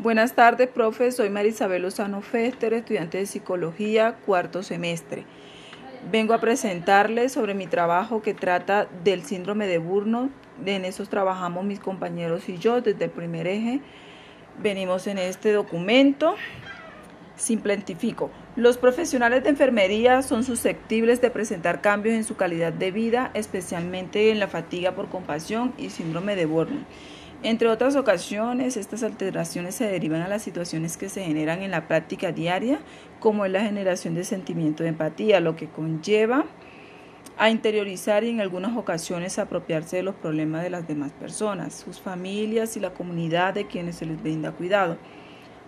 Buenas tardes, profe. Soy Marisabel Lozano Fester, estudiante de Psicología, cuarto semestre. Vengo a presentarles sobre mi trabajo que trata del síndrome de Burnout. En eso trabajamos mis compañeros y yo desde el primer eje. Venimos en este documento. Simplifico. Los profesionales de enfermería son susceptibles de presentar cambios en su calidad de vida, especialmente en la fatiga por compasión y síndrome de Burnout. Entre otras ocasiones, estas alteraciones se derivan a las situaciones que se generan en la práctica diaria, como es la generación de sentimiento de empatía, lo que conlleva a interiorizar y en algunas ocasiones apropiarse de los problemas de las demás personas, sus familias y la comunidad de quienes se les brinda cuidado.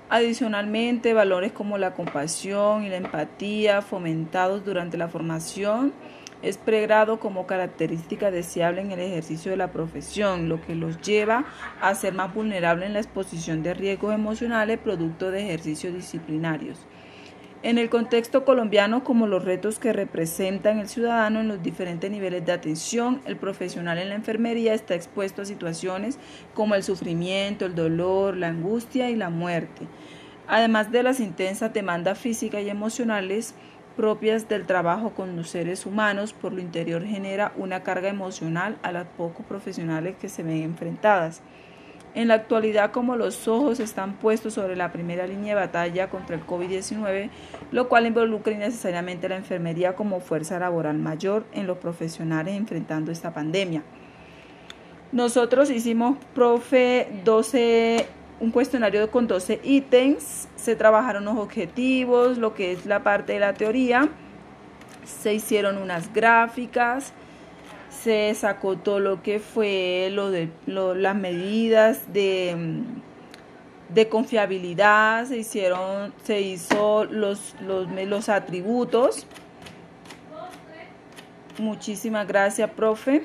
Adicionalmente, valores como la compasión y la empatía fomentados durante la formación es pregrado como característica deseable en el ejercicio de la profesión, lo que los lleva a ser más vulnerables en la exposición de riesgos emocionales producto de ejercicios disciplinarios. En el contexto colombiano, como los retos que representan el ciudadano en los diferentes niveles de atención, el profesional en la enfermería está expuesto a situaciones como el sufrimiento, el dolor, la angustia y la muerte. Además de las intensas demandas físicas y emocionales, propias del trabajo con los seres humanos, por lo interior genera una carga emocional a las pocos profesionales que se ven enfrentadas. En la actualidad, como los ojos están puestos sobre la primera línea de batalla contra el COVID-19, lo cual involucra innecesariamente la enfermería como fuerza laboral mayor en los profesionales enfrentando esta pandemia. Nosotros hicimos, profe, 12 un cuestionario con 12 ítems, se trabajaron los objetivos, lo que es la parte de la teoría, se hicieron unas gráficas, se sacó todo lo que fue lo de las medidas de, de, confiabilidad, se hicieron, se hizo los, los, los atributos. Muchísimas gracias, profe.